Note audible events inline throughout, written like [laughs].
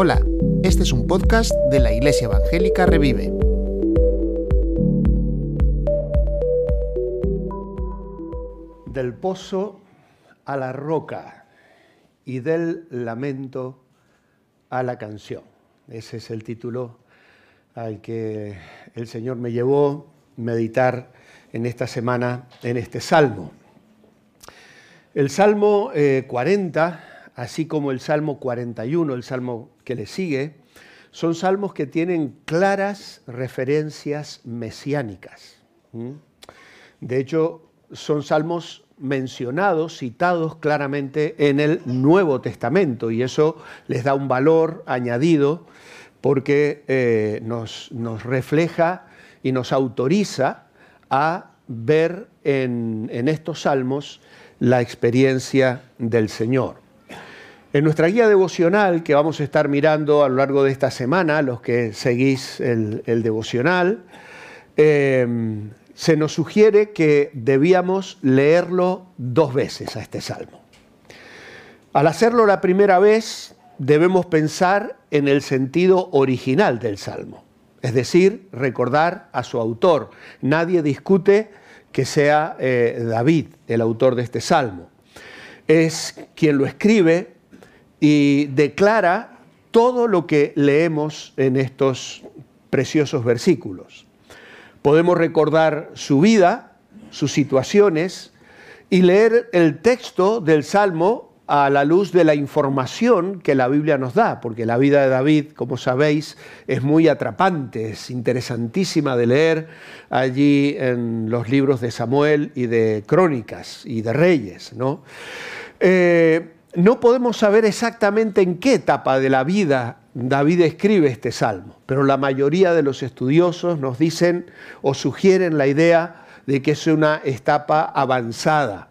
Hola, este es un podcast de la Iglesia Evangélica Revive. Del pozo a la roca y del lamento a la canción. Ese es el título al que el Señor me llevó a meditar en esta semana en este salmo. El Salmo 40, eh, así como el Salmo 41, el Salmo que le sigue, son salmos que tienen claras referencias mesiánicas. De hecho, son salmos mencionados, citados claramente en el Nuevo Testamento, y eso les da un valor añadido porque eh, nos, refleja y nos autoriza a ver en estos salmos la experiencia del Señor. En nuestra guía devocional que vamos a estar mirando a lo largo de esta semana, los que seguís el, devocional, em, se nos sugiere que debíamos leerlo dos veces a este salmo. Al hacerlo la primera vez, debemos pensar en el sentido original del salmo, es decir, recordar a su autor. Nadie discute que sea eh, David, el autor de este salmo. Es quien lo escribe y declara todo lo que leemos en estos preciosos versículos. Podemos recordar su vida, sus situaciones y leer el texto del salmo a la luz de la información que la Biblia nos da, porque la vida de David, como sabéis, es muy atrapante, es interesantísima de leer allí en los libros de Samuel y de Crónicas y de Reyes. ¿no? Eh, no podemos saber exactamente en qué etapa de la vida David escribe este salmo, pero la mayoría de los estudiosos nos dicen o sugieren la idea de que es una etapa avanzada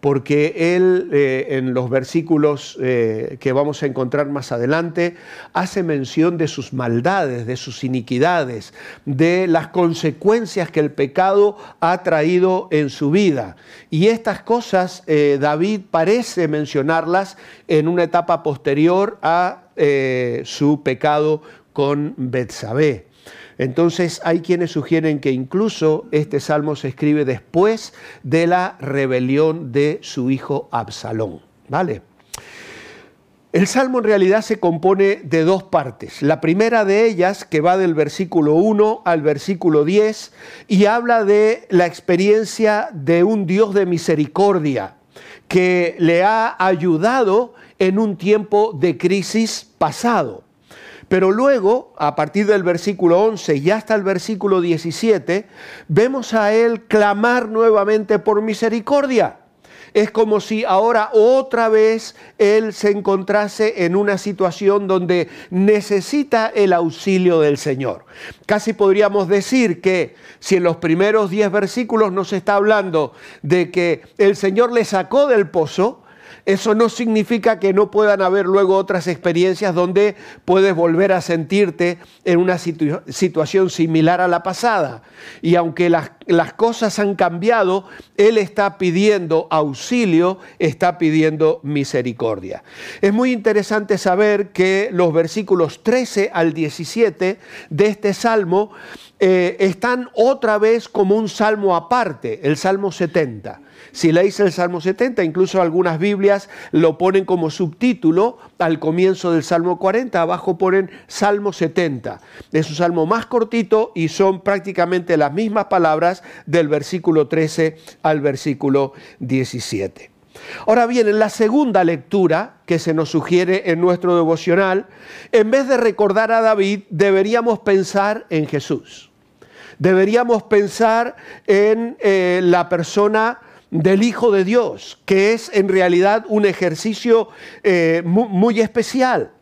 porque él eh, en los versículos eh, que vamos a encontrar más adelante hace mención de sus maldades, de sus iniquidades, de las consecuencias que el pecado ha traído en su vida. Y estas cosas eh, David parece mencionarlas en una etapa posterior a su pecado con Betsabé. Entonces hay quienes sugieren que incluso este salmo se escribe después de la rebelión de su hijo Absalón. ¿Vale? El salmo en realidad se compone de dos partes. La primera de ellas, que va del versículo 1 al versículo 10, y habla de la experiencia de un Dios de misericordia que le ha ayudado en un tiempo de crisis pasado. Pero luego, a partir del versículo 11 y hasta el versículo 17, vemos a él clamar nuevamente por misericordia. Es como si ahora otra vez él se encontrase en una situación donde necesita el auxilio del Señor. Casi podríamos decir que si en los primeros 10 versículos nos está hablando de que el Señor le sacó del pozo, eso no significa que no puedan haber luego otras experiencias donde puedes volver a sentirte en una situación similar a la pasada. Y aunque las, cosas han cambiado, Él está pidiendo auxilio, está pidiendo misericordia. Es muy interesante saber que los versículos 13 al 17 de este salmo eh, están otra vez como un salmo aparte, el Salmo 70. Si leéis el Salmo 70, incluso algunas Biblias lo ponen como subtítulo al comienzo del Salmo 40, abajo ponen Salmo 70. Es un salmo más cortito y son prácticamente las mismas palabras del versículo 13 al versículo 17. Ahora bien, en la segunda lectura que se nos sugiere en nuestro devocional, en vez de recordar a David, deberíamos pensar en Jesús deberíamos pensar en eh, la persona del Hijo de Dios, que es en realidad un ejercicio eh, muy, especial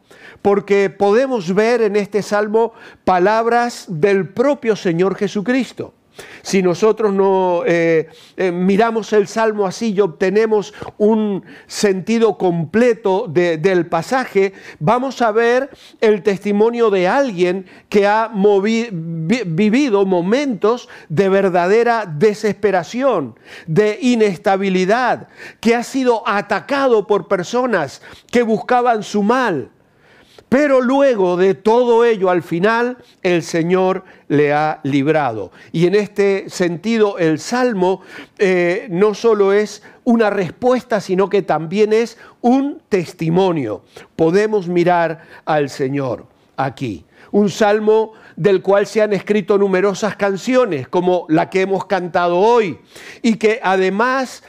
porque podemos ver en este salmo palabras del propio Señor Jesucristo. Si nosotros no eh, eh, miramos el Salmo así y obtenemos un sentido completo del pasaje, vamos a ver el testimonio de alguien que ha vivido momentos de verdadera desesperación, de inestabilidad, que ha sido atacado por personas que buscaban su mal pero luego de todo ello, al final, el Señor le ha librado. Y en este sentido, el Salmo eh, no solo es una respuesta, sino que también es un testimonio. Podemos mirar al Señor aquí. Un salmo del cual se han escrito numerosas canciones, como la que hemos cantado hoy, y que además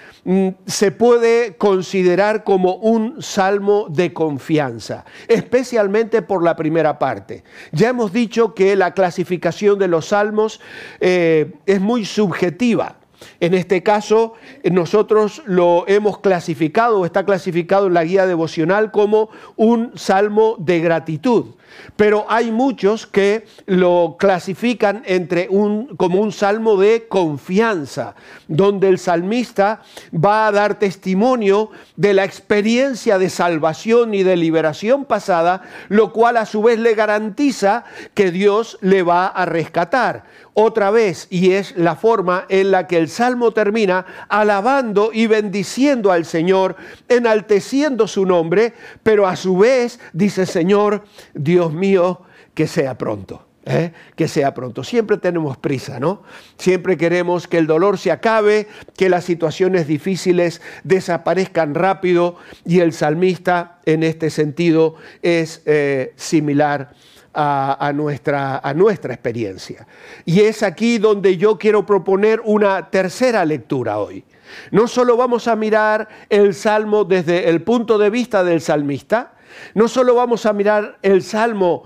se puede considerar como un salmo de confianza, especialmente por la primera parte. Ya hemos dicho que la clasificación de los salmos eh, es muy subjetiva. En este caso, nosotros lo hemos clasificado, está clasificado en la guía devocional como un salmo de gratitud. Pero hay muchos que lo clasifican entre un, como un salmo de confianza, donde el salmista va a dar testimonio de la experiencia de salvación y de liberación pasada, lo cual a su vez le garantiza que Dios le va a rescatar otra vez. Y es la forma en la que el salmo termina alabando y bendiciendo al Señor, enalteciendo su nombre, pero a su vez dice Señor, Dios mío, que sea pronto. ¿eh? que sea pronto. Siempre tenemos prisa, ¿no? Siempre queremos que el dolor se acabe, que las situaciones difíciles desaparezcan rápido y el salmista en este sentido es eh, similar a, nuestra, a nuestra experiencia. Y es aquí donde yo quiero proponer una tercera lectura hoy. No solo vamos a mirar el salmo desde el punto de vista del salmista, no solo vamos a mirar el salmo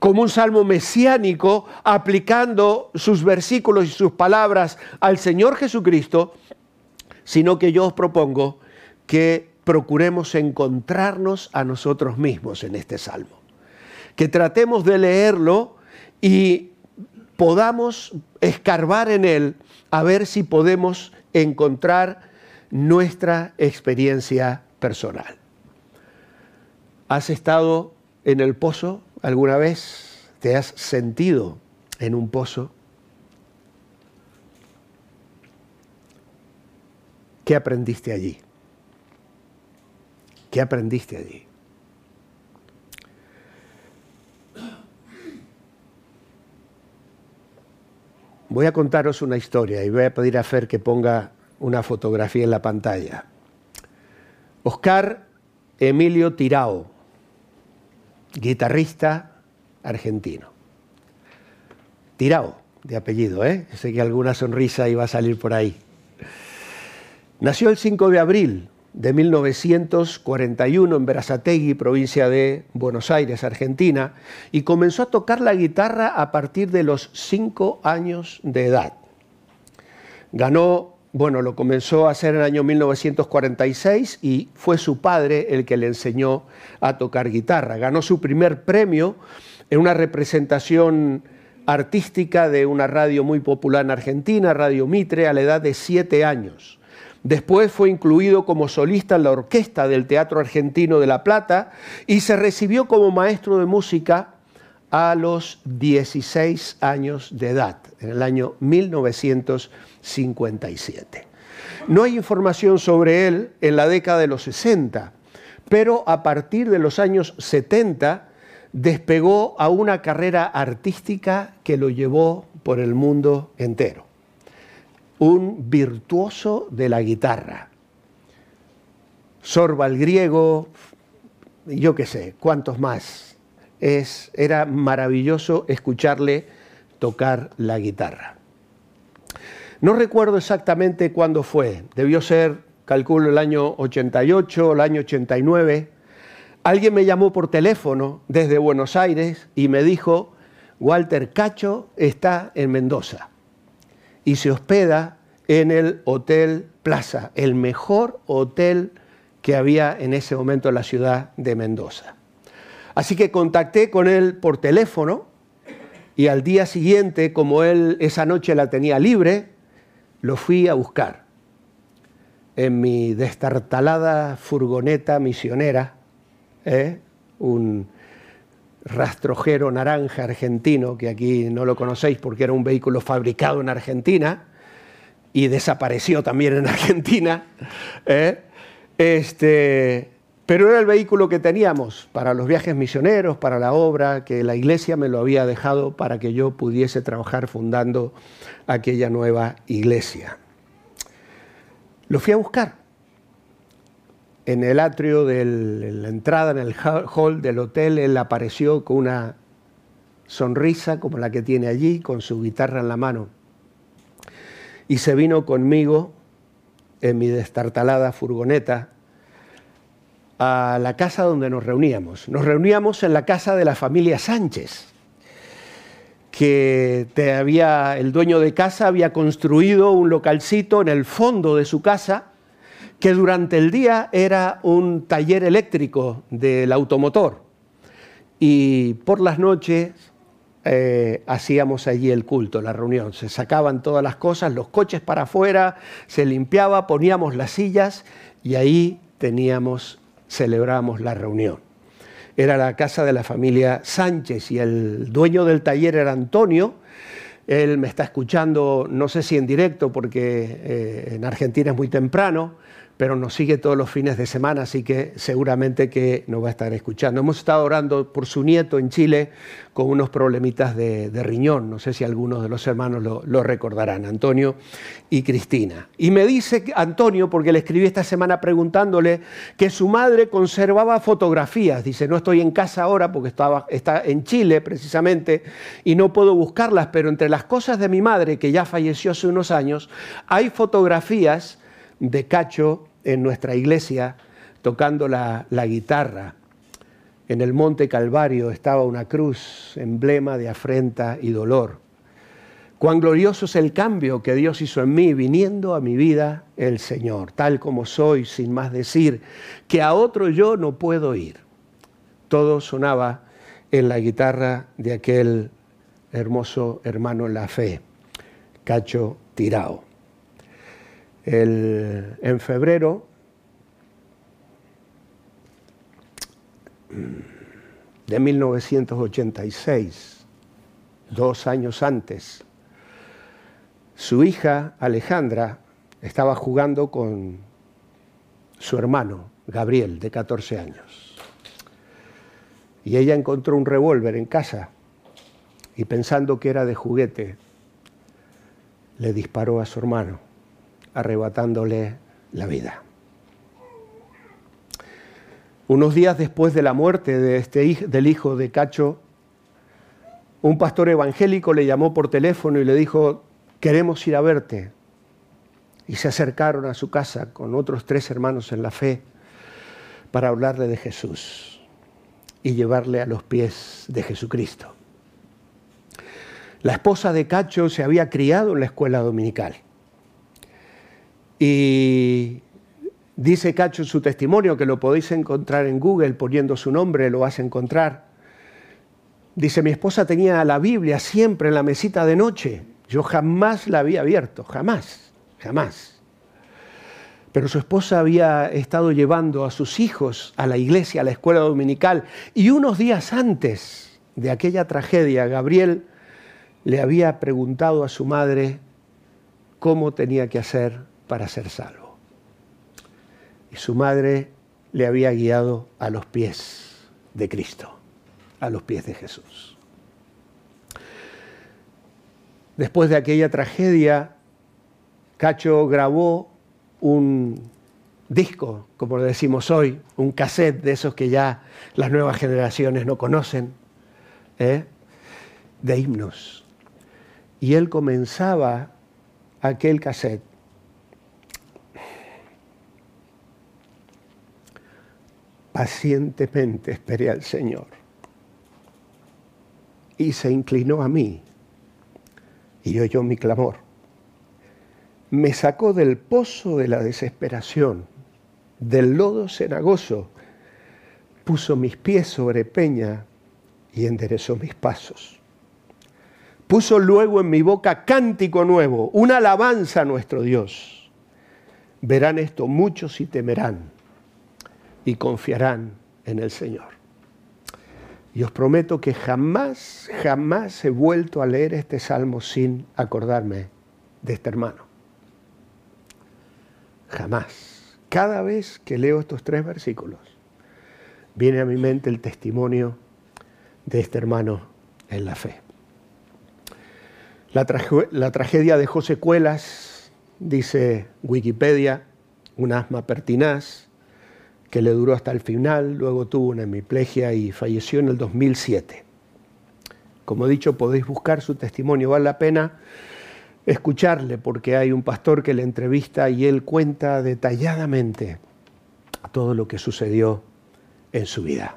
como un salmo mesiánico, aplicando sus versículos y sus palabras al Señor Jesucristo, sino que yo os propongo que procuremos encontrarnos a nosotros mismos en este salmo que tratemos de leerlo y podamos escarbar en él a ver si podemos encontrar nuestra experiencia personal. ¿Has estado en el pozo alguna vez? ¿Te has sentido en un pozo? ¿Qué aprendiste allí? ¿Qué aprendiste allí? Voy a contaros una historia y voy a pedir a Fer que ponga una fotografía en la pantalla. Oscar Emilio Tirao, guitarrista argentino. Tirao, de apellido, ¿eh? Sé que alguna sonrisa iba a salir por ahí. Nació el 5 de abril de 1941 en Berazategui, provincia de Buenos Aires, Argentina, y comenzó a tocar la guitarra a partir de los cinco años de edad. Ganó, bueno, lo comenzó a hacer en el año 1946 y fue su padre el que le enseñó a tocar guitarra. Ganó su primer premio en una representación artística de una radio muy popular en Argentina, Radio Mitre, a la edad de siete años. Después fue incluido como solista en la orquesta del Teatro Argentino de La Plata y se recibió como maestro de música a los 16 años de edad, en el año 1957. No hay información sobre él en la década de los 60, pero a partir de los años 70 despegó a una carrera artística que lo llevó por el mundo entero un virtuoso de la guitarra. Sorba el griego, yo qué sé, cuántos más. Era maravilloso escucharle tocar la guitarra. No recuerdo exactamente cuándo fue, debió ser, calculo, el año 88 o el año 89. Alguien me llamó por teléfono desde Buenos Aires y me dijo, Walter Cacho está en Mendoza y se hospeda en el Hotel Plaza, el mejor hotel que había en ese momento en la ciudad de Mendoza. Así que contacté con él por teléfono Y al día siguiente, como él esa noche la tenía libre, lo fui a buscar en mi destartalada furgoneta misionera, ¿eh? un rastrojero naranja argentino, que aquí no lo conocéis porque era un vehículo fabricado en Argentina y desapareció también en Argentina. ¿eh? Este, pero era el vehículo que teníamos para los viajes misioneros, para la obra, que la iglesia me lo había dejado para que yo pudiese trabajar fundando aquella nueva iglesia. Lo fui a buscar en el atrio de la entrada, en el hall del hotel, él apareció con una sonrisa como la que tiene allí, con su guitarra en la mano. Y se vino conmigo en mi destartalada furgoneta a la casa donde nos reuníamos. Nos reuníamos en la casa de la familia Sánchez, que te había, el dueño de casa había construido un localcito en el fondo de su casa, que durante el día era un taller eléctrico del automotor. Y por las noches eh, hacíamos allí el culto, la reunión. Se sacaban todas las cosas, los coches para afuera, se limpiaba, poníamos las sillas y ahí teníamos celebramos la reunión. Era la casa de la familia Sánchez y el dueño del taller era Antonio. Él me está escuchando, no sé si en directo, porque eh, en Argentina es muy temprano, pero nos sigue todos los fines de semana, así que seguramente que nos va a estar escuchando. Hemos estado orando por su nieto en Chile con unos problemitas de, riñón, no sé si algunos de los hermanos lo, recordarán, Antonio y Cristina. Y me dice Antonio, porque le escribí esta semana preguntándole que su madre conservaba fotografías, dice, no estoy en casa ahora porque estaba, está en Chile precisamente y no puedo buscarlas, pero entre las cosas de mi madre, que ya falleció hace unos años, hay fotografías de Cacho en nuestra iglesia tocando la, guitarra. En el monte Calvario estaba una cruz, emblema de afrenta y dolor. Cuán glorioso es el cambio que Dios hizo en mí, viniendo a mi vida el Señor, tal como soy, sin más decir, que a otro yo no puedo ir. Todo sonaba en la guitarra de aquel hermoso hermano en la fe, Cacho Tirao en febrero de 1986, dos años antes, su hija Alejandra estaba jugando con su hermano Gabriel, de 14 años. Y ella encontró un revólver en casa y pensando que era de juguete, le disparó a su hermano arrebatándole la vida. Unos días después de la muerte de este, del hijo de Cacho, un pastor evangélico le llamó por teléfono y le dijo, queremos ir a verte. Y se acercaron a su casa con otros tres hermanos en la fe para hablarle de Jesús y llevarle a los pies de Jesucristo. La esposa de Cacho se había criado en la escuela dominical. Y dice Cacho en su testimonio, que lo podéis encontrar en Google poniendo su nombre, lo vas a encontrar. Dice, mi esposa tenía la Biblia siempre en la mesita de noche. Yo jamás la había abierto, jamás, jamás. Pero su esposa había estado llevando a sus hijos a la iglesia, a la escuela dominical, y unos días antes de aquella tragedia, Gabriel le había preguntado a su madre cómo tenía que hacer para ser salvo. Y su madre le había guiado a los pies de Cristo, a los pies de Jesús. Después de aquella tragedia, Cacho grabó un disco, como lo decimos hoy, un cassette de esos que ya las nuevas generaciones no conocen, ¿eh? de himnos. Y él comenzaba aquel cassette pacientemente esperé al Señor. Y se inclinó a mí y oyó mi clamor. Me sacó del pozo de la desesperación, del lodo cenagoso, puso mis pies sobre peña y enderezó mis pasos. Puso luego en mi boca cántico nuevo, una alabanza a nuestro Dios. Verán esto muchos y temerán y confiarán en el Señor. Y os prometo que jamás, jamás he vuelto a leer este salmo sin acordarme de este hermano. Jamás. Cada vez que leo estos tres versículos, viene a mi mente el testimonio de este hermano en la fe. La, tragedia dejó secuelas, dice Wikipedia, un asma pertinaz que le duró hasta el final, luego tuvo una hemiplegia y falleció en el 2007. Como he dicho, podéis buscar su testimonio, vale la pena escucharle porque hay un pastor que le entrevista y él cuenta detalladamente todo lo que sucedió en su vida.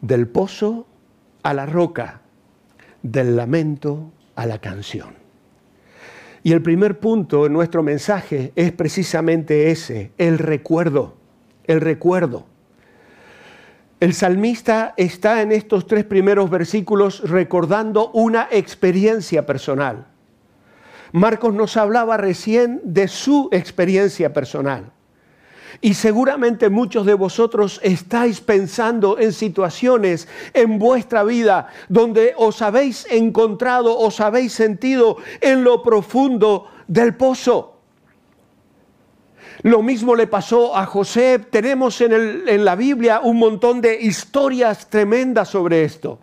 Del pozo a la roca, del lamento a la canción. Y el primer punto en nuestro mensaje es precisamente ese, el recuerdo, el recuerdo. El salmista está en estos tres primeros versículos recordando una experiencia personal. Marcos nos hablaba recién de su experiencia personal. Y seguramente muchos de vosotros estáis pensando en situaciones en vuestra vida donde os habéis encontrado, os habéis sentido en lo profundo del pozo. Lo mismo le pasó a José. Tenemos en, en la Biblia un montón de historias tremendas sobre esto.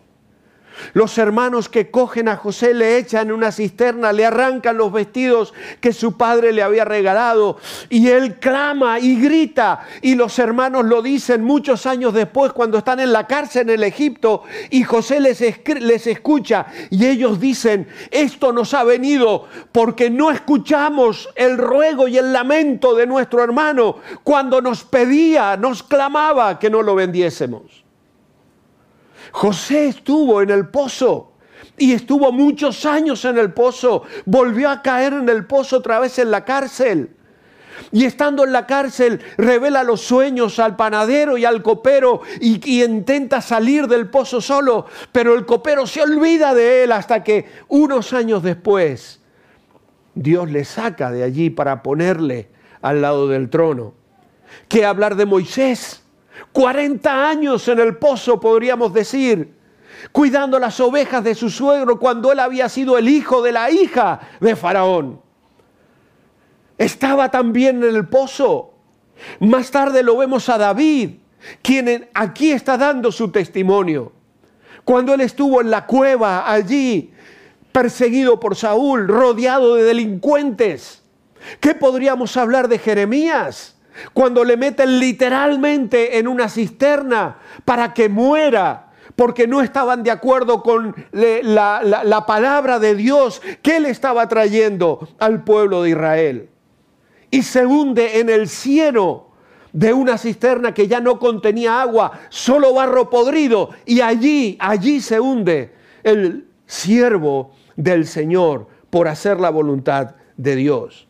Los hermanos que cogen a José le echan en una cisterna, le arrancan los vestidos que su padre le había regalado y él clama y grita y los hermanos lo dicen muchos años después cuando están en la cárcel en el Egipto y José les, les escucha y ellos dicen, esto nos ha venido porque no escuchamos el ruego y el lamento de nuestro hermano cuando nos pedía, nos clamaba que no lo vendiésemos. José estuvo en el pozo y estuvo muchos años en el pozo. Volvió a caer en el pozo otra vez en la cárcel. Y estando en la cárcel, revela los sueños al panadero y al copero y, intenta salir del pozo solo, pero el copero se olvida de él hasta que unos años después Dios le saca de allí para ponerle al lado del trono. ¿Qué hablar de Moisés? 40 años en el pozo, podríamos decir, cuidando las ovejas de su suegro cuando él había sido el hijo de la hija de Faraón. Estaba también en el pozo. Más tarde lo vemos a David, quien aquí está dando su testimonio. Cuando él estuvo en la cueva allí, perseguido por Saúl, rodeado de delincuentes. ¿Qué podríamos hablar de Jeremías? Cuando le meten literalmente en una cisterna para que muera, porque no estaban de acuerdo con la, palabra de Dios que él estaba trayendo al pueblo de Israel. Y se hunde en el cielo de una cisterna que ya no contenía agua, solo barro podrido, y allí, allí se hunde el siervo del Señor por hacer la voluntad de Dios.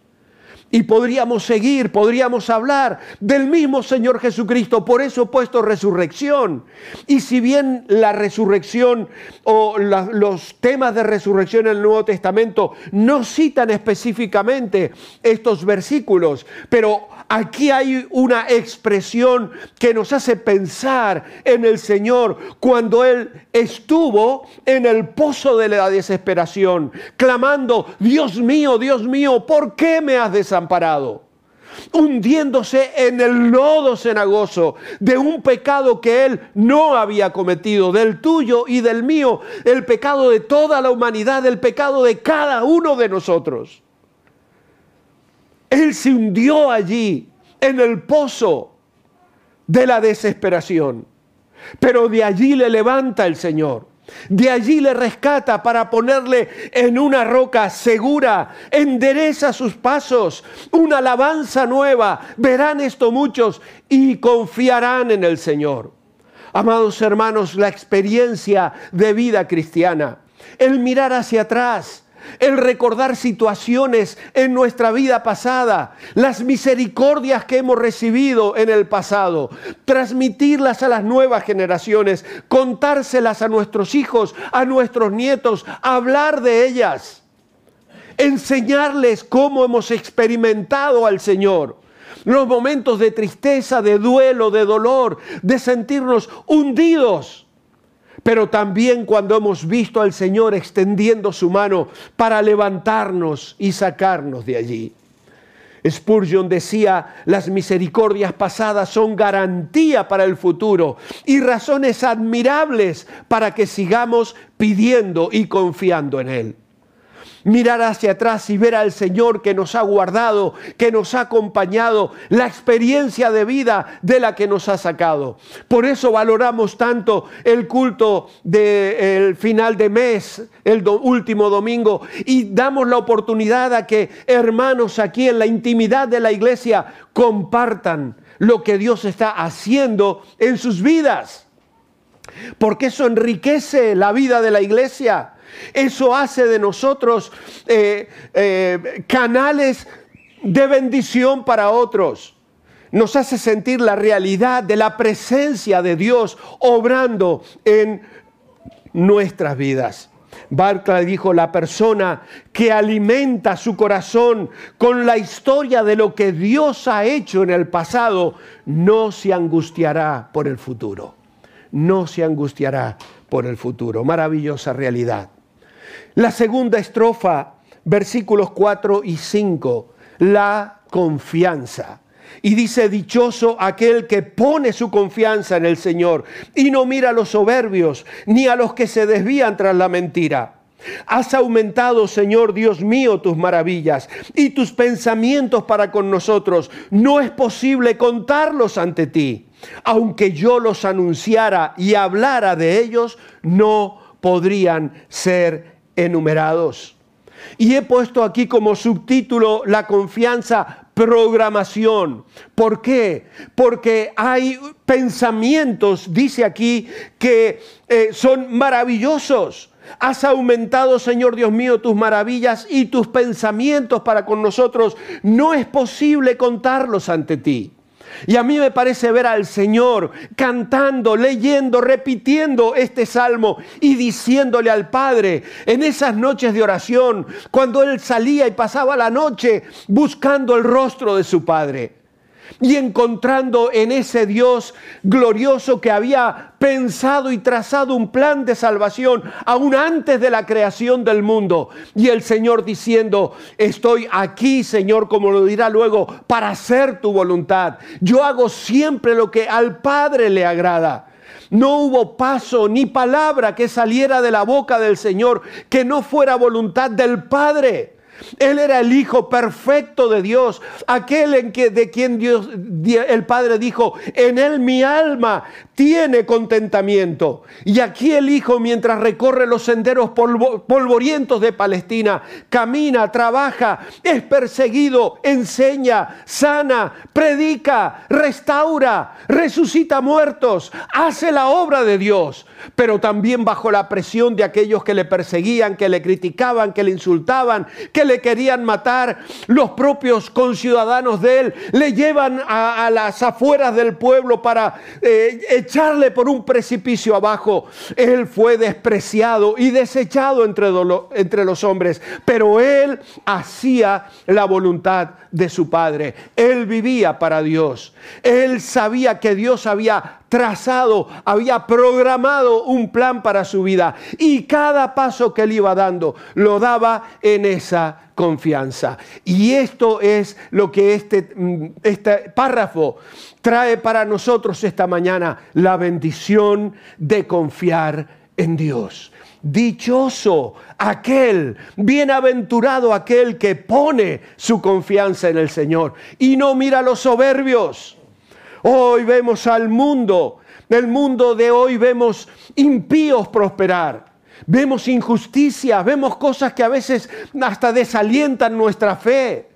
Y podríamos seguir, podríamos hablar del mismo Señor Jesucristo. Por eso he puesto resurrección. Y si bien la resurrección o los temas de resurrección en el Nuevo Testamento no citan específicamente estos versículos, pero aquí hay una expresión que nos hace pensar en el Señor cuando Él estuvo en el pozo de la desesperación, clamando, Dios mío, Dios mío, ¿por qué me has desamparado? parado, hundiéndose en el lodo cenagoso de un pecado que él no había cometido, del tuyo y del mío, el pecado de toda la humanidad, el pecado de cada uno de nosotros. Él se hundió allí, en el pozo de la desesperación, pero de allí le levanta el Señor. De allí le rescata para ponerle en una roca segura, endereza sus pasos, una alabanza nueva. Verán esto muchos y confiarán en el Señor. Amados hermanos, la experiencia de vida cristiana, el mirar hacia atrás, el recordar situaciones en nuestra vida pasada, las misericordias que hemos recibido en el pasado, transmitirlas a las nuevas generaciones, contárselas a nuestros hijos, a nuestros nietos, hablar de ellas, enseñarles cómo hemos experimentado al Señor. Los momentos de tristeza, de duelo, de dolor, de sentirnos hundidos pero también cuando hemos visto al Señor extendiendo su mano para levantarnos y sacarnos de allí. Spurgeon decía, las misericordias pasadas son garantía para el futuro y razones admirables para que sigamos pidiendo y confiando en Él mirar hacia atrás y ver al Señor que nos ha guardado, que nos ha acompañado, la experiencia de vida de la que nos ha sacado. Por eso valoramos tanto el culto del final de mes, el último domingo, y damos la oportunidad a que hermanos aquí en la intimidad de la iglesia compartan lo que Dios está haciendo en sus vidas. Porque eso enriquece la vida de la iglesia. Eso hace de nosotros eh, eh, canales de bendición para otros. Nos hace sentir la realidad de la presencia de Dios obrando en nuestras vidas. Barclay dijo, la persona que alimenta su corazón con la historia de lo que Dios ha hecho en el pasado, no se angustiará por el futuro. No se angustiará por el futuro. Maravillosa realidad. La segunda estrofa, versículos 4 y 5, la confianza. Y dice, dichoso aquel que pone su confianza en el Señor y no mira a los soberbios ni a los que se desvían tras la mentira. Has aumentado, Señor Dios mío, tus maravillas y tus pensamientos para con nosotros. No es posible contarlos ante ti. Aunque yo los anunciara y hablara de ellos, no podrían ser enumerados. Y he puesto aquí como subtítulo la confianza programación. ¿Por qué? Porque hay pensamientos, dice aquí, que eh, son maravillosos. Has aumentado, Señor Dios mío, tus maravillas y tus pensamientos para con nosotros. No es posible contarlos ante ti. Y a mí me parece ver al Señor cantando, leyendo, repitiendo este salmo y diciéndole al Padre en esas noches de oración, cuando Él salía y pasaba la noche buscando el rostro de su Padre y encontrando en ese Dios glorioso que había pensado y trazado un plan de salvación aún antes de la creación del mundo. Y el Señor diciendo, estoy aquí, Señor, como lo dirá luego, para hacer tu voluntad. Yo hago siempre lo que al Padre le agrada. No hubo paso ni palabra que saliera de la boca del Señor que no fuera voluntad del Padre. Él era el Hijo perfecto de Dios, aquel en que, de quien Dios, el Padre dijo, en él mi alma tiene contentamiento. Y aquí el Hijo, mientras recorre los senderos polvorientos de Palestina, camina, trabaja, es perseguido, enseña, sana, predica, restaura, resucita muertos, hace la obra de Dios, pero también bajo la presión de aquellos que le perseguían, que le criticaban, que le insultaban, que le querían matar, los propios conciudadanos de él le llevan a, las afueras del pueblo para eh, echarle por un precipicio abajo. Él fue despreciado y desechado entre, los hombres, pero él hacía la voluntad de su Padre. Él vivía para Dios. Él sabía que Dios había trazado, había programado un plan para su vida y cada paso que él iba dando lo daba en esa confianza. Y esto es lo que este, mm, este párrafo trae para nosotros esta mañana, la bendición de confiar en Dios. Dichoso aquel, bienaventurado aquel que pone su confianza en el Señor y no mira a los soberbios. Hoy vemos al mundo, el mundo de hoy vemos impíos prosperar. Vemos injusticia, vemos cosas que a veces hasta desalientan nuestra fe.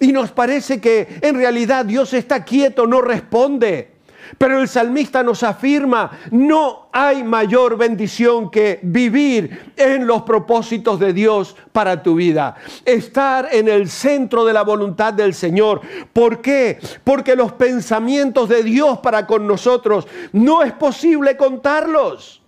Y nos parece que en realidad Dios está quieto, no responde. Pero el salmista nos afirma, no hay mayor bendición que vivir en los propósitos de Dios para tu vida. Estar en el centro de la voluntad del Señor. ¿Por qué? Porque los pensamientos de Dios para con nosotros no es posible contarlos.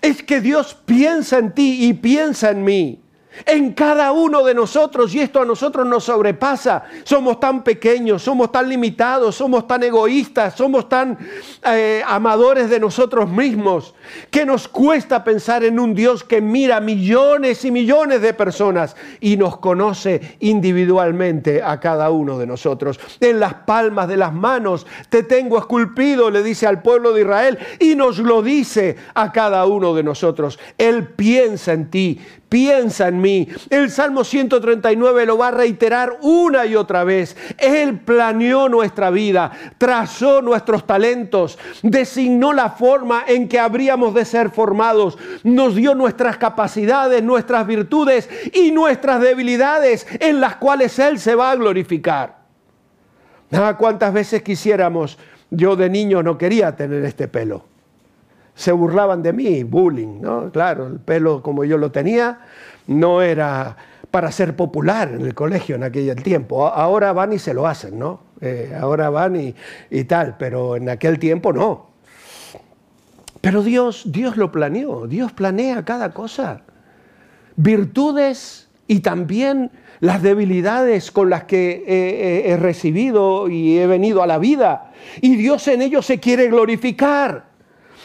Es que Dios piensa en ti y piensa en mí en cada uno de nosotros y esto a nosotros nos sobrepasa. Somos tan pequeños, somos tan limitados, somos tan egoístas, somos tan eh, amadores de nosotros mismos que nos cuesta pensar en un Dios que mira millones y millones de personas y nos conoce individualmente a cada uno de nosotros. En las palmas de las manos te tengo esculpido, le dice al pueblo de Israel y nos lo dice a cada uno de nosotros. Él piensa en ti, piensa en mí. El Salmo 139 lo va a reiterar una y otra vez. Él planeó nuestra vida, trazó nuestros talentos, designó la forma en que habríamos de ser formados, nos dio nuestras capacidades, nuestras virtudes y nuestras debilidades en las cuales Él se va a glorificar. Ah, ¿Cuántas veces quisiéramos? Yo de niño no quería tener este pelo se burlaban de mí, bullying, ¿no? Claro, el pelo como yo lo tenía no era para ser popular en el colegio en aquel tiempo. Ahora van y se lo hacen, ¿no? Eh, ahora van y, y, tal, pero en aquel tiempo no. Pero Dios, Dios lo planeó, Dios planea cada cosa. Virtudes y también las debilidades con las que he recibido y he venido a la vida. Y Dios en ello se quiere glorificar.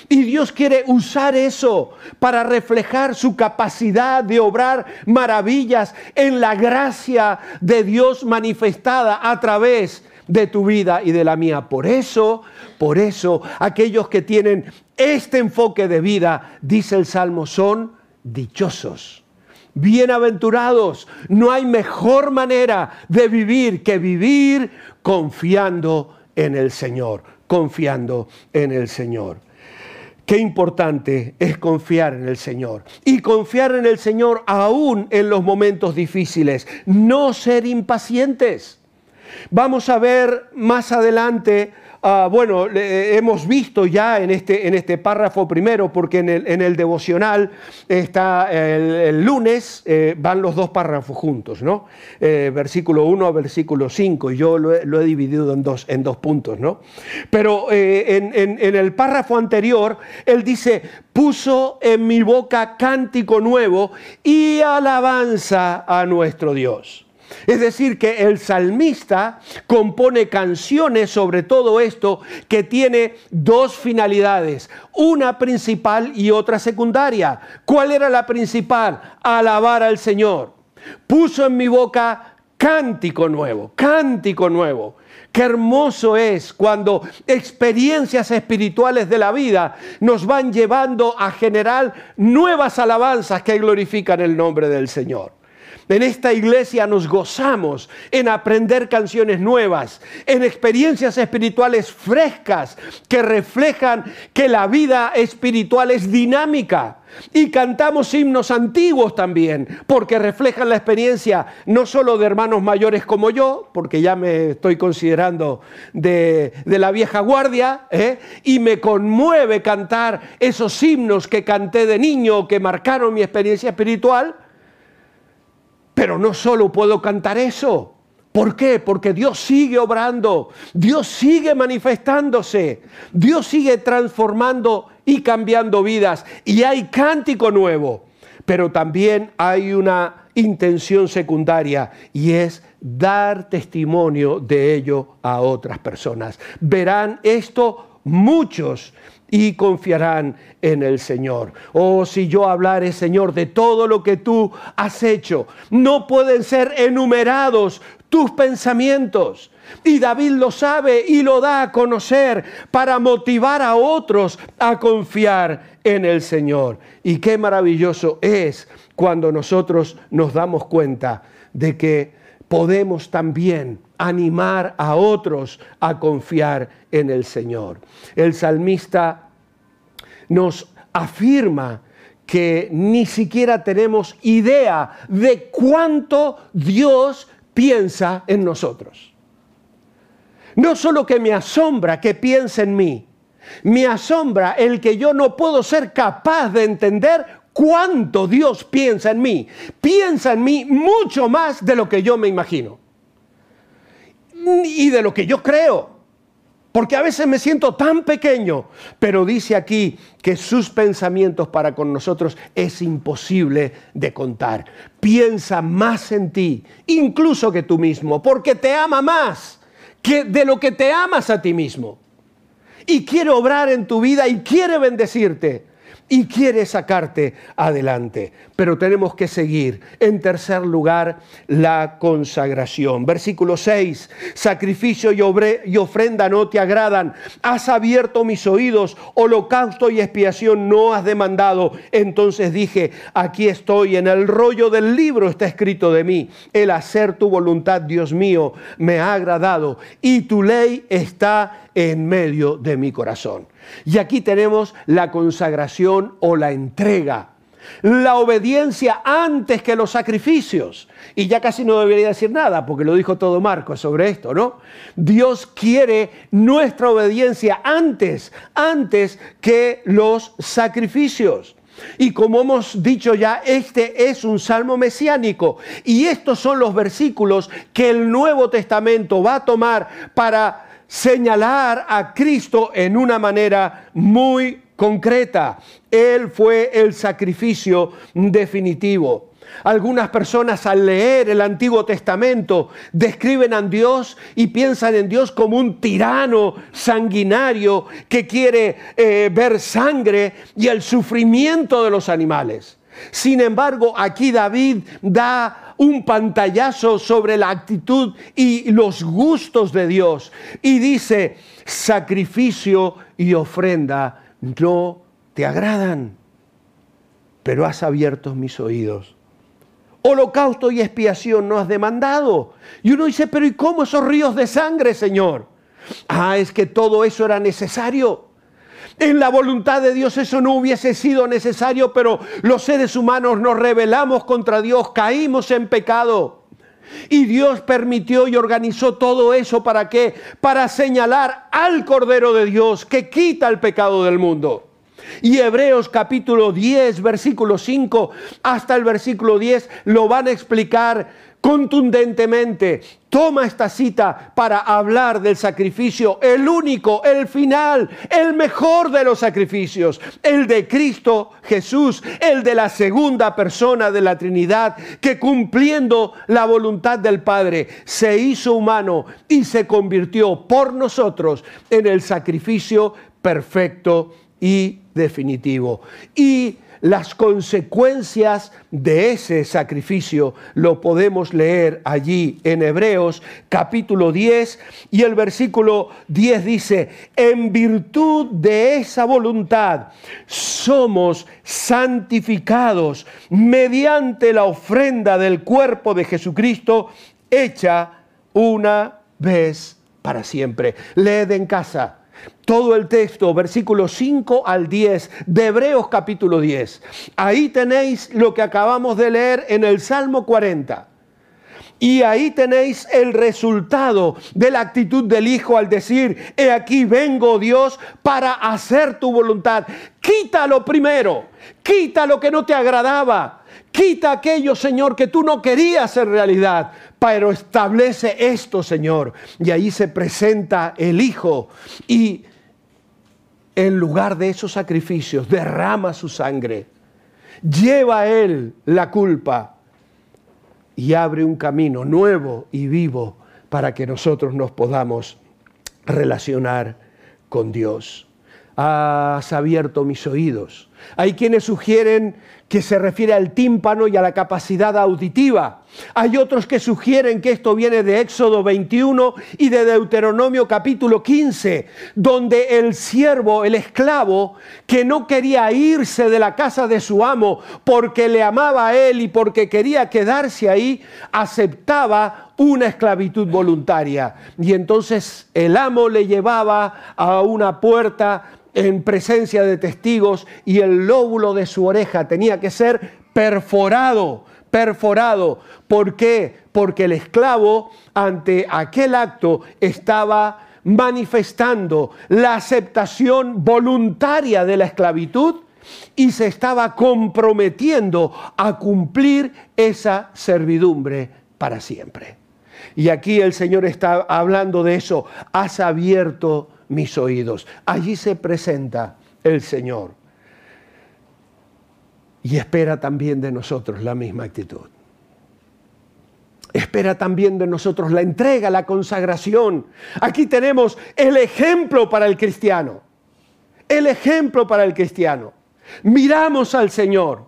Y Dios quiere usar eso para reflejar su capacidad de obrar maravillas en la gracia de Dios manifestada a través de tu vida y de la mía. Por eso, por eso, aquellos que tienen este enfoque de vida, dice el Salmo, son dichosos. Bienaventurados, no hay mejor manera de vivir que vivir confiando en el Señor, confiando en el Señor. Qué importante es confiar en el Señor. Y confiar en el Señor aún en los momentos difíciles. No ser impacientes. Vamos a ver más adelante Ah, bueno, hemos visto ya en este, en este párrafo primero, porque en el, en el devocional está el, lunes, eh, van los dos párrafos juntos, ¿no? Eh, versículo 1 a versículo 5, y yo lo he, dividido en dos, en dos puntos, ¿no? Pero eh, en el párrafo anterior, él dice, puso en mi boca cántico nuevo y alabanza a nuestro Dios. Es decir, que el salmista compone canciones sobre todo esto que tiene dos finalidades, una principal y otra secundaria. ¿Cuál era la principal? Alabar al Señor. Puso en mi boca cántico nuevo, cántico nuevo. Qué hermoso es cuando experiencias espirituales de la vida nos van llevando a generar nuevas alabanzas que glorifican el nombre del Señor. En esta iglesia nos gozamos en aprender canciones nuevas, en experiencias espirituales frescas que reflejan que la vida espiritual es dinámica. Y cantamos himnos antiguos también, porque reflejan la experiencia no solo de hermanos mayores como yo, porque ya me estoy considerando de, la vieja guardia, ¿eh? y me conmueve cantar esos himnos que canté de niño, que marcaron mi experiencia espiritual, pero no solo puedo cantar eso. ¿Por qué? Porque Dios sigue obrando, Dios sigue manifestándose, Dios sigue transformando y cambiando vidas. Y hay cántico nuevo, pero también hay una intención secundaria y es dar testimonio de ello a otras personas. Verán esto muchos y confiarán en el Señor. Oh, si yo hablare, Señor, de todo lo que tú has hecho, no pueden ser enumerados tus pensamientos. Y David lo sabe y lo da a conocer para motivar a otros a confiar en el Señor. Y qué maravilloso es cuando nosotros nos damos cuenta de que podemos también animar a otros a confiar en el Señor. El salmista nos afirma que ni siquiera tenemos idea de cuánto Dios piensa en nosotros. No solo que me asombra que piense en mí, me asombra el que yo no puedo ser capaz de entender cuánto Dios piensa en mí. Piensa en mí mucho más de lo que yo me imagino y de lo que yo creo. Porque a veces me siento tan pequeño, pero dice aquí que sus pensamientos para con nosotros es imposible de contar. Piensa más en ti, incluso que tú mismo, porque te ama más que de lo que te amas a ti mismo. Y quiere obrar en tu vida y quiere bendecirte y quiere sacarte adelante. Pero tenemos que seguir. En tercer lugar, la consagración. Versículo 6, sacrificio y, y, ofrenda no te agradan. Has abierto mis oídos, holocausto y expiación no has demandado. Entonces dije, aquí estoy, en el rollo del libro está escrito de mí. El hacer tu voluntad, Dios mío, me ha agradado y tu ley está en medio de mi corazón. Y aquí tenemos la consagración o la entrega. La obediencia antes que los sacrificios. Y ya casi no debería decir nada, porque lo dijo todo Marcos sobre esto, ¿no? Dios quiere nuestra obediencia antes, antes que los sacrificios. Y como hemos dicho ya, este es un salmo mesiánico. Y estos son los versículos que el Nuevo Testamento va a tomar para señalar a Cristo en una manera muy concreta. Él fue el sacrificio definitivo. Algunas personas al leer el Antiguo Testamento describen a Dios y piensan en Dios como un tirano sanguinario que quiere eh, ver sangre y el sufrimiento de los animales. Sin embargo, aquí David da un pantallazo sobre la actitud y los gustos de Dios. Y dice, sacrificio y ofrenda no te agradan, pero has abierto mis oídos. Holocausto y expiación no has demandado. Y uno dice, pero ¿y cómo esos ríos de sangre, Señor? Ah, es que todo eso era necesario. En la voluntad de Dios eso no hubiese sido necesario, pero los seres humanos nos rebelamos contra Dios, caímos en pecado. Y Dios permitió y organizó todo eso para qué? Para señalar al Cordero de Dios que quita el pecado del mundo. Y Hebreos capítulo 10, versículo 5 hasta el versículo 10 lo van a explicar contundentemente. Toma esta cita para hablar del sacrificio, el único, el final, el mejor de los sacrificios, el de Cristo Jesús, el de la segunda persona de la Trinidad, que cumpliendo la voluntad del Padre se hizo humano y se convirtió por nosotros en el sacrificio perfecto y definitivo. Y las consecuencias de ese sacrificio lo podemos leer allí en Hebreos capítulo 10 y el versículo 10 dice, en virtud de esa voluntad somos santificados mediante la ofrenda del cuerpo de Jesucristo hecha una vez para siempre. Leed en casa todo el texto, versículos 5 al 10 de Hebreos capítulo 10. Ahí tenéis lo que acabamos de leer en el Salmo 40. Y ahí tenéis el resultado de la actitud del Hijo al decir, he aquí vengo Dios para hacer tu voluntad. Quita lo primero, quita lo que no te agradaba, quita aquello, Señor, que tú no querías en realidad, pero establece esto, Señor. Y ahí se presenta el Hijo y en lugar de esos sacrificios derrama su sangre, lleva a Él la culpa y abre un camino nuevo y vivo para que nosotros nos podamos relacionar con Dios. Has abierto mis oídos. Hay quienes sugieren que se refiere al tímpano y a la capacidad auditiva. Hay otros que sugieren que esto viene de Éxodo 21 y de Deuteronomio capítulo 15, donde el siervo, el esclavo, que no quería irse de la casa de su amo porque le amaba a él y porque quería quedarse ahí, aceptaba una esclavitud voluntaria. Y entonces el amo le llevaba a una puerta en presencia de testigos y el lóbulo de su oreja tenía que ser perforado, perforado. ¿Por qué? Porque el esclavo ante aquel acto estaba manifestando la aceptación voluntaria de la esclavitud y se estaba comprometiendo a cumplir esa servidumbre para siempre. Y aquí el Señor está hablando de eso. Has abierto mis oídos. Allí se presenta el Señor. Y espera también de nosotros la misma actitud. Espera también de nosotros la entrega, la consagración. Aquí tenemos el ejemplo para el cristiano. El ejemplo para el cristiano. Miramos al Señor.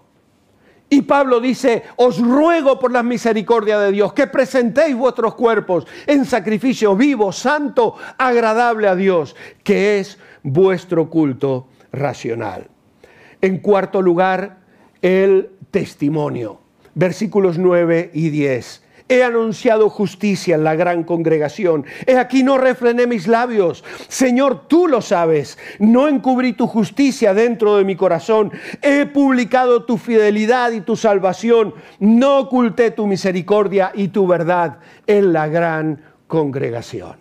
Y Pablo dice, os ruego por la misericordia de Dios que presentéis vuestros cuerpos en sacrificio vivo, santo, agradable a Dios, que es vuestro culto racional. En cuarto lugar, el testimonio. Versículos 9 y 10. He anunciado justicia en la gran congregación. He aquí no refrené mis labios. Señor, tú lo sabes. No encubrí tu justicia dentro de mi corazón. He publicado tu fidelidad y tu salvación. No oculté tu misericordia y tu verdad en la gran congregación.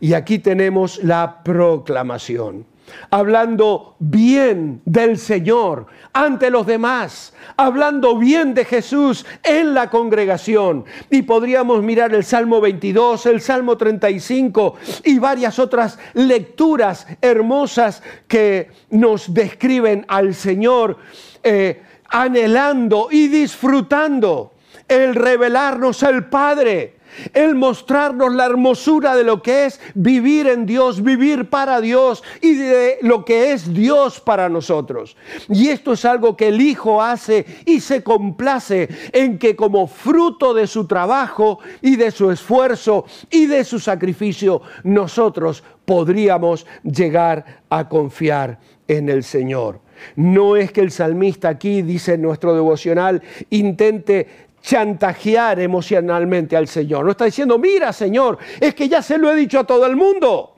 Y aquí tenemos la proclamación hablando bien del Señor ante los demás, hablando bien de Jesús en la congregación. Y podríamos mirar el Salmo 22, el Salmo 35 y varias otras lecturas hermosas que nos describen al Señor eh, anhelando y disfrutando el revelarnos al Padre el mostrarnos la hermosura de lo que es vivir en Dios, vivir para Dios y de lo que es Dios para nosotros. Y esto es algo que el Hijo hace y se complace en que como fruto de su trabajo y de su esfuerzo y de su sacrificio, nosotros podríamos llegar a confiar en el Señor. No es que el salmista aquí, dice nuestro devocional, intente chantajear emocionalmente al Señor. No está diciendo, mira Señor, es que ya se lo he dicho a todo el mundo.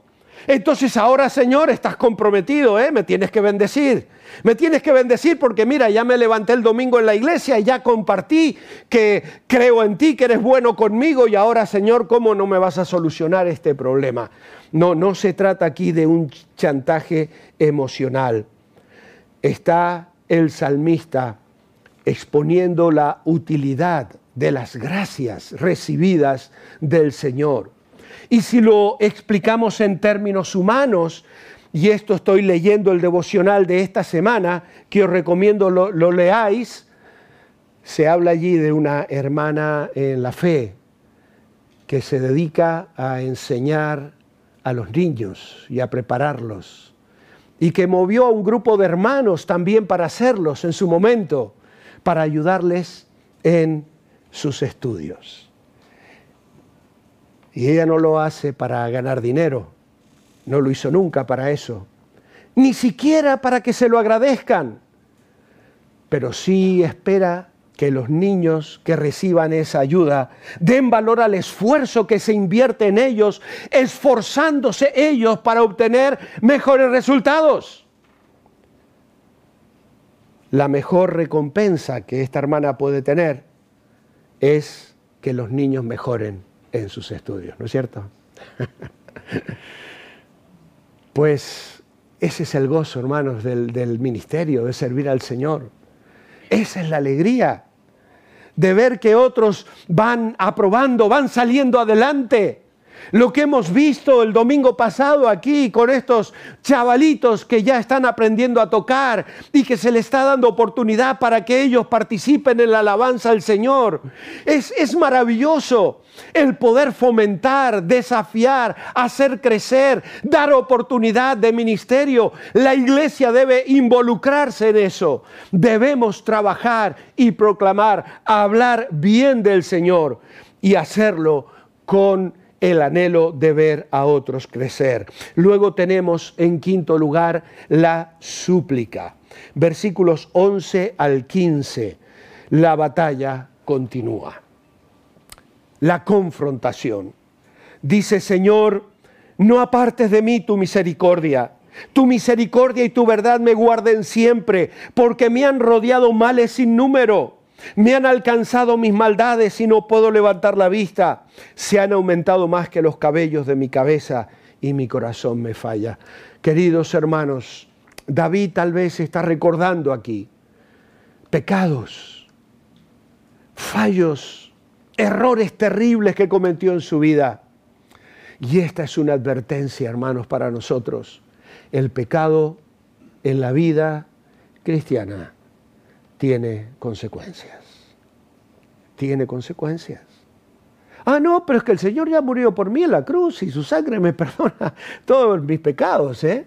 Entonces ahora, Señor, estás comprometido, ¿eh? Me tienes que bendecir. Me tienes que bendecir porque mira, ya me levanté el domingo en la iglesia y ya compartí que creo en ti, que eres bueno conmigo y ahora, Señor, ¿cómo no me vas a solucionar este problema? No, no se trata aquí de un chantaje emocional. Está el salmista exponiendo la utilidad de las gracias recibidas del Señor. Y si lo explicamos en términos humanos, y esto estoy leyendo el devocional de esta semana, que os recomiendo lo, lo leáis, se habla allí de una hermana en la fe que se dedica a enseñar a los niños y a prepararlos, y que movió a un grupo de hermanos también para hacerlos en su momento para ayudarles en sus estudios. Y ella no lo hace para ganar dinero, no lo hizo nunca para eso, ni siquiera para que se lo agradezcan, pero sí espera que los niños que reciban esa ayuda den valor al esfuerzo que se invierte en ellos, esforzándose ellos para obtener mejores resultados la mejor recompensa que esta hermana puede tener es que los niños mejoren en sus estudios, ¿no es cierto? [laughs] pues ese es el gozo, hermanos, del, del, ministerio, de servir al Señor. Esa es la alegría de ver que otros van aprobando, van saliendo adelante. Lo que hemos visto el domingo pasado aquí con estos chavalitos que ya están aprendiendo a tocar y que se les está dando oportunidad para que ellos participen en la alabanza al Señor. Es, es maravilloso el poder fomentar, desafiar, hacer crecer, dar oportunidad de ministerio. La iglesia debe involucrarse en eso. Debemos trabajar y proclamar, hablar bien del Señor y hacerlo con el anhelo de ver a otros crecer. Luego tenemos en quinto lugar la súplica. Versículos 11 al 15. La batalla continúa. La confrontación. Dice, Señor, no apartes de mí tu misericordia. Tu misericordia y tu verdad me guarden siempre, porque me han rodeado males sin número me han alcanzado mis maldades y no puedo levantar la vista. Se han aumentado más que los cabellos de mi cabeza y mi corazón me falla. Queridos hermanos, David tal vez está recordando aquí pecados, fallos, errores terribles que cometió en su vida. Y esta es una advertencia, hermanos, para nosotros. El pecado en la vida cristiana tiene consecuencias. Tiene consecuencias. Ah, no, pero es que el Señor ya murió por mí en la cruz y su sangre me [laughs] perdona todos mis pecados, ¿eh?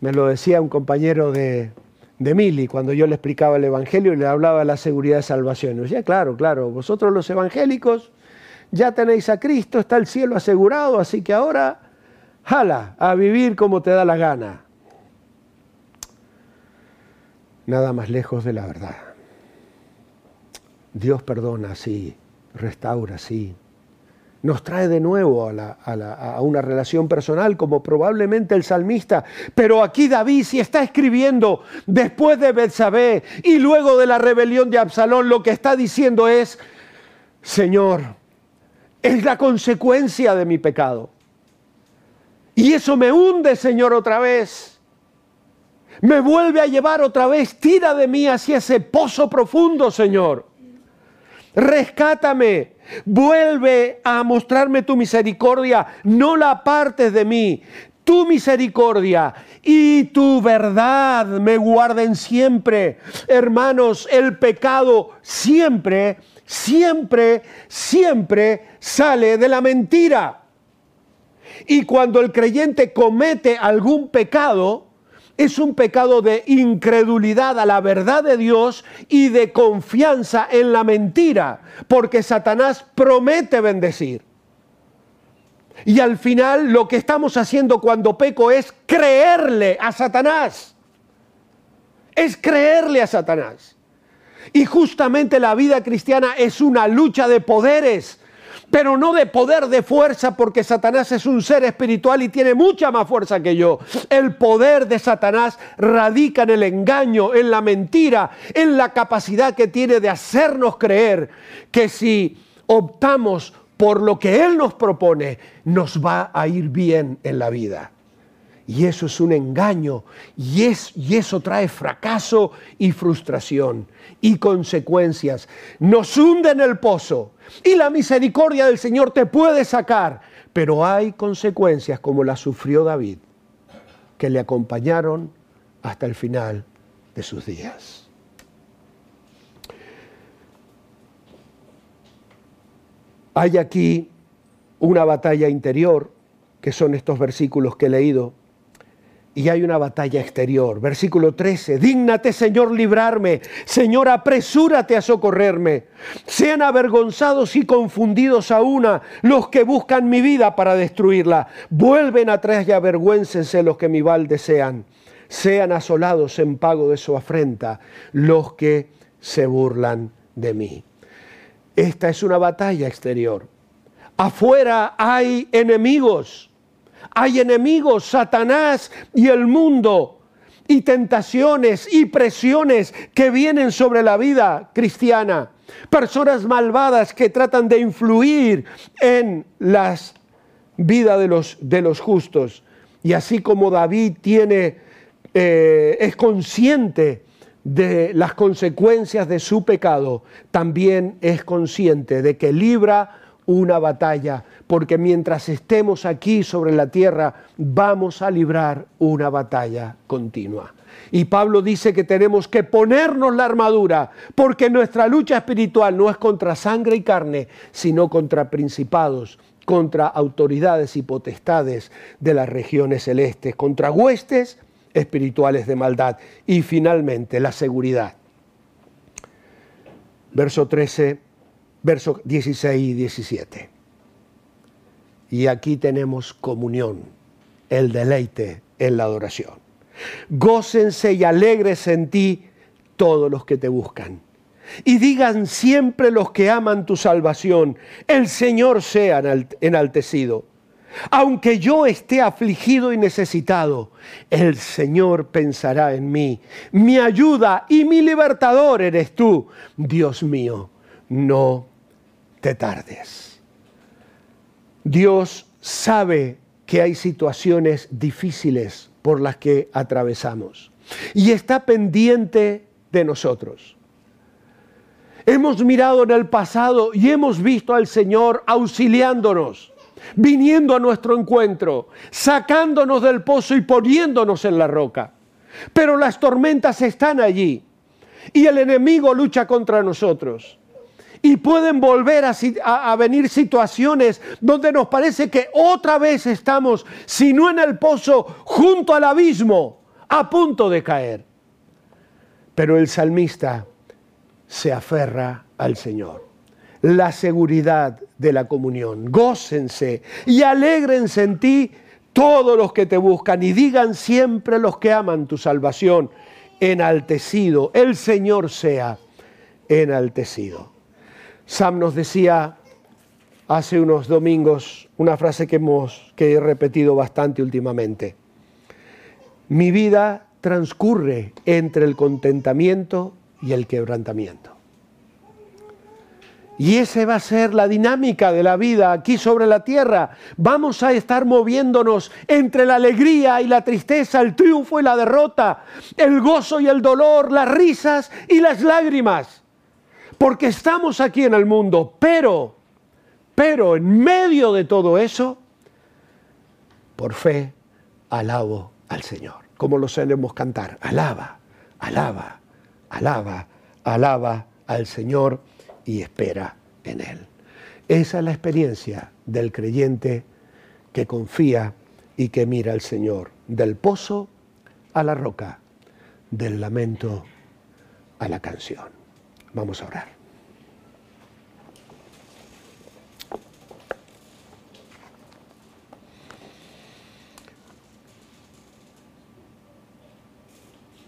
Me lo decía un compañero de, de Mili cuando yo le explicaba el Evangelio y le hablaba de la seguridad de salvación. Y decía, claro, claro, vosotros los evangélicos ya tenéis a Cristo, está el cielo asegurado, así que ahora, jala, a vivir como te da la gana. Nada más lejos de la verdad. Dios perdona, sí, restaura, sí. Nos trae de nuevo a, una relación personal, como probablemente el salmista. Pero aquí David, si está escribiendo después de Betsabé y luego de la rebelión de Absalón, lo que está diciendo es: Señor, es la consecuencia de mi pecado. Y eso me hunde, Señor, otra vez. Me vuelve a llevar otra vez. Tira de mí hacia ese pozo profundo, Señor rescátame, vuelve a mostrarme tu misericordia, no la apartes de mí. Tu misericordia y tu verdad me guarden siempre. Hermanos, el pecado siempre, siempre, siempre sale de la mentira. Y cuando el creyente comete algún pecado, es un pecado de incredulidad a la verdad de Dios y de confianza en la mentira, porque Satanás promete bendecir. Y al final lo que estamos haciendo cuando peco es creerle a Satanás. Es creerle a Satanás. Y justamente la vida cristiana es una lucha de poderes pero no de poder, de fuerza, porque Satanás es un ser espiritual y tiene mucha más fuerza que yo. El poder de Satanás radica en el engaño, en la mentira, en la capacidad que tiene de hacernos creer que si optamos por lo que Él nos propone, nos va a ir bien en la vida. Y eso es un engaño y, es, y eso trae fracaso y frustración y consecuencias. Nos hunde en el pozo y la misericordia del Señor te puede sacar, pero hay consecuencias como las sufrió David, que le acompañaron hasta el final de sus días. Hay aquí una batalla interior, que son estos versículos que he leído, y hay una batalla exterior. Versículo 13, dígnate Señor librarme, Señor apresúrate a socorrerme. Sean avergonzados y confundidos a una los que buscan mi vida para destruirla. Vuelven atrás y avergüéncense los que mi mal desean. Sean asolados en pago de su afrenta los que se burlan de mí. Esta es una batalla exterior. Afuera hay enemigos hay enemigos, Satanás y el mundo, y tentaciones y presiones que vienen sobre la vida cristiana. Personas malvadas que tratan de influir en la vida de los, de los justos. Y así como David tiene, eh, es consciente de las consecuencias de su pecado, también es consciente de que libra una batalla, porque mientras estemos aquí sobre la tierra vamos a librar una batalla continua. Y Pablo dice que tenemos que ponernos la armadura, porque nuestra lucha espiritual no es contra sangre y carne, sino contra principados, contra autoridades y potestades de las regiones celestes, contra huestes espirituales de maldad. Y finalmente la seguridad. Verso 13 versos 16 y 17. Y aquí tenemos comunión, el deleite en la adoración. Gócense y alegres en ti todos los que te buscan. Y digan siempre los que aman tu salvación, el Señor sea enaltecido. Aunque yo esté afligido y necesitado, el Señor pensará en mí. Mi ayuda y mi libertador eres tú, Dios mío. No te tardes. Dios sabe que hay situaciones difíciles por las que atravesamos y está pendiente de nosotros. Hemos mirado en el pasado y hemos visto al Señor auxiliándonos, viniendo a nuestro encuentro, sacándonos del pozo y poniéndonos en la roca. Pero las tormentas están allí y el enemigo lucha contra nosotros. Y pueden volver a, venir situaciones donde nos parece que otra vez estamos, si no en el pozo, junto al abismo, a punto de caer. Pero el salmista se aferra al Señor. La seguridad de la comunión. Gócense y alégrense en ti todos los que te buscan y digan siempre los que aman tu salvación, enaltecido, el Señor sea enaltecido. Sam nos decía hace unos domingos una frase que, hemos, que he repetido bastante últimamente. Mi vida transcurre entre el contentamiento y el quebrantamiento. Y esa va a ser la dinámica de la vida aquí sobre la tierra. Vamos a estar moviéndonos entre la alegría y la tristeza, el triunfo y la derrota, el gozo y el dolor, las risas y las lágrimas. Porque estamos aquí en el mundo, pero, pero en medio de todo eso, por fe, alabo al Señor. Como lo sabemos cantar, alaba, alaba, alaba, alaba al Señor y espera en Él. Esa es la experiencia del creyente que confía y que mira al Señor, del pozo a la roca, del lamento a la canción. Vamos a orar.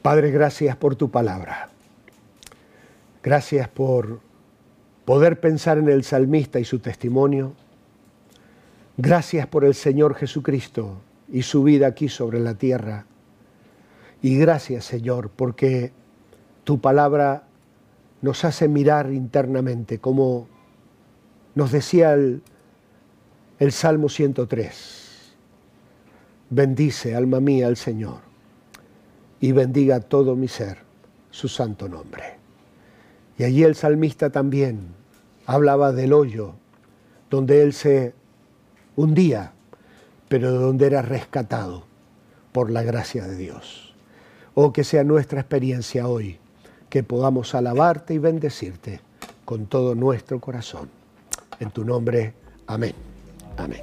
Padre, gracias por tu palabra. Gracias por poder pensar en el salmista y su testimonio. Gracias por el Señor Jesucristo y su vida aquí sobre la tierra. Y gracias, Señor, porque tu palabra nos hace mirar internamente, como nos decía el, Salmo 103. Bendice, alma mía, al Señor, y bendiga todo mi ser su santo nombre. Y allí el salmista también hablaba del hoyo donde él se hundía, pero donde era rescatado por la gracia de Dios. O que sea nuestra experiencia hoy, que podamos alabarte y bendecirte con todo nuestro corazón. En tu nombre, amén. Amén.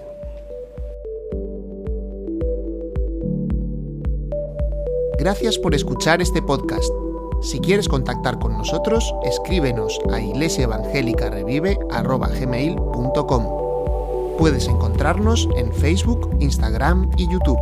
Gracias por escuchar este podcast. Si quieres contactar con nosotros, escríbenos a iglesiaevangelicarevive.com. Puedes encontrarnos en Facebook, Instagram y YouTube.